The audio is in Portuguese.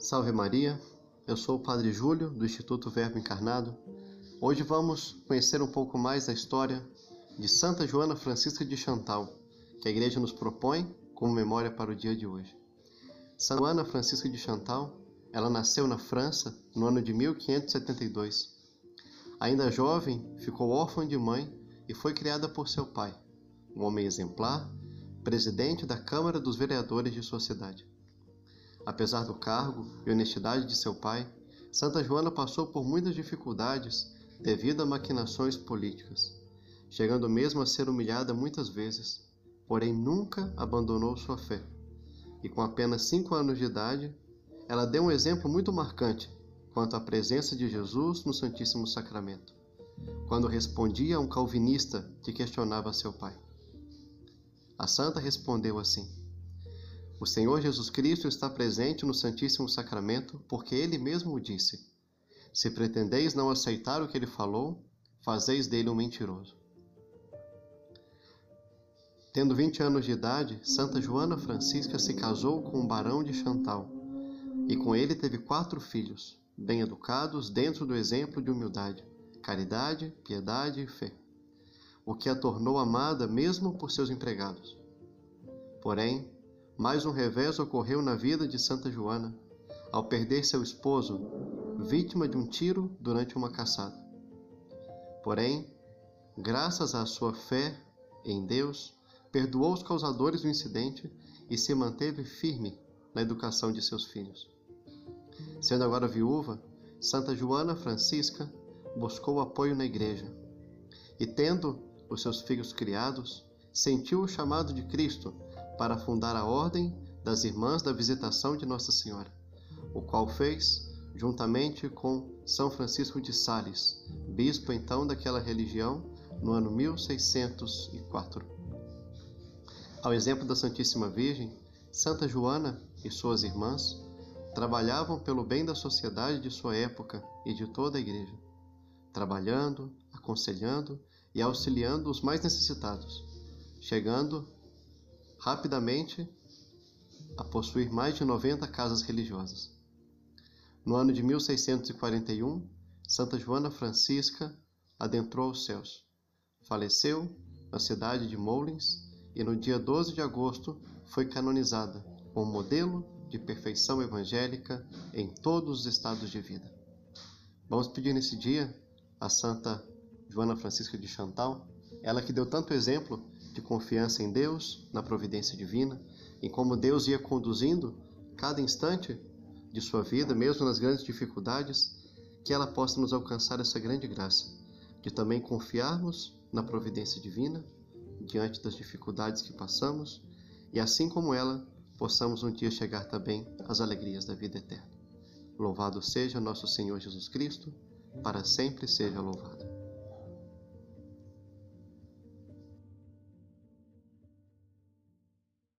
Salve Maria, eu sou o Padre Júlio, do Instituto Verbo Encarnado. Hoje vamos conhecer um pouco mais da história de Santa Joana Francisca de Chantal, que a Igreja nos propõe como memória para o dia de hoje. Santa Joana Francisca de Chantal, ela nasceu na França no ano de 1572. Ainda jovem, ficou órfã de mãe e foi criada por seu pai, um homem exemplar, presidente da Câmara dos Vereadores de sua cidade. Apesar do cargo e honestidade de seu pai, Santa Joana passou por muitas dificuldades devido a maquinações políticas, chegando mesmo a ser humilhada muitas vezes, porém nunca abandonou sua fé. E com apenas cinco anos de idade, ela deu um exemplo muito marcante quanto à presença de Jesus no Santíssimo Sacramento, quando respondia a um calvinista que questionava seu pai. A santa respondeu assim: o Senhor Jesus Cristo está presente no Santíssimo Sacramento porque Ele mesmo o disse. Se pretendeis não aceitar o que Ele falou, fazeis dele um mentiroso. Tendo 20 anos de idade, Santa Joana Francisca se casou com o barão de Chantal e com ele teve quatro filhos, bem educados dentro do exemplo de humildade, caridade, piedade e fé, o que a tornou amada mesmo por seus empregados. Porém, mais um revés ocorreu na vida de Santa Joana, ao perder seu esposo, vítima de um tiro durante uma caçada. Porém, graças à sua fé em Deus, perdoou os causadores do incidente e se manteve firme na educação de seus filhos. Sendo agora viúva, Santa Joana Francisca buscou apoio na igreja e, tendo os seus filhos criados, sentiu o chamado de Cristo para fundar a Ordem das Irmãs da Visitação de Nossa Senhora, o qual fez juntamente com São Francisco de Sales, bispo então daquela religião, no ano 1604. Ao exemplo da Santíssima Virgem, Santa Joana e suas irmãs trabalhavam pelo bem da sociedade de sua época e de toda a Igreja, trabalhando, aconselhando e auxiliando os mais necessitados, chegando rapidamente a possuir mais de 90 casas religiosas. No ano de 1641, Santa Joana Francisca adentrou os céus. Faleceu na cidade de Moulins e no dia 12 de agosto foi canonizada como modelo de perfeição evangélica em todos os estados de vida. Vamos pedir nesse dia a Santa Joana Francisca de Chantal, ela que deu tanto exemplo de confiança em Deus, na providência divina, em como Deus ia conduzindo cada instante de sua vida, mesmo nas grandes dificuldades, que ela possa nos alcançar essa grande graça, de também confiarmos na providência divina diante das dificuldades que passamos e assim como ela, possamos um dia chegar também às alegrias da vida eterna. Louvado seja nosso Senhor Jesus Cristo, para sempre seja louvado.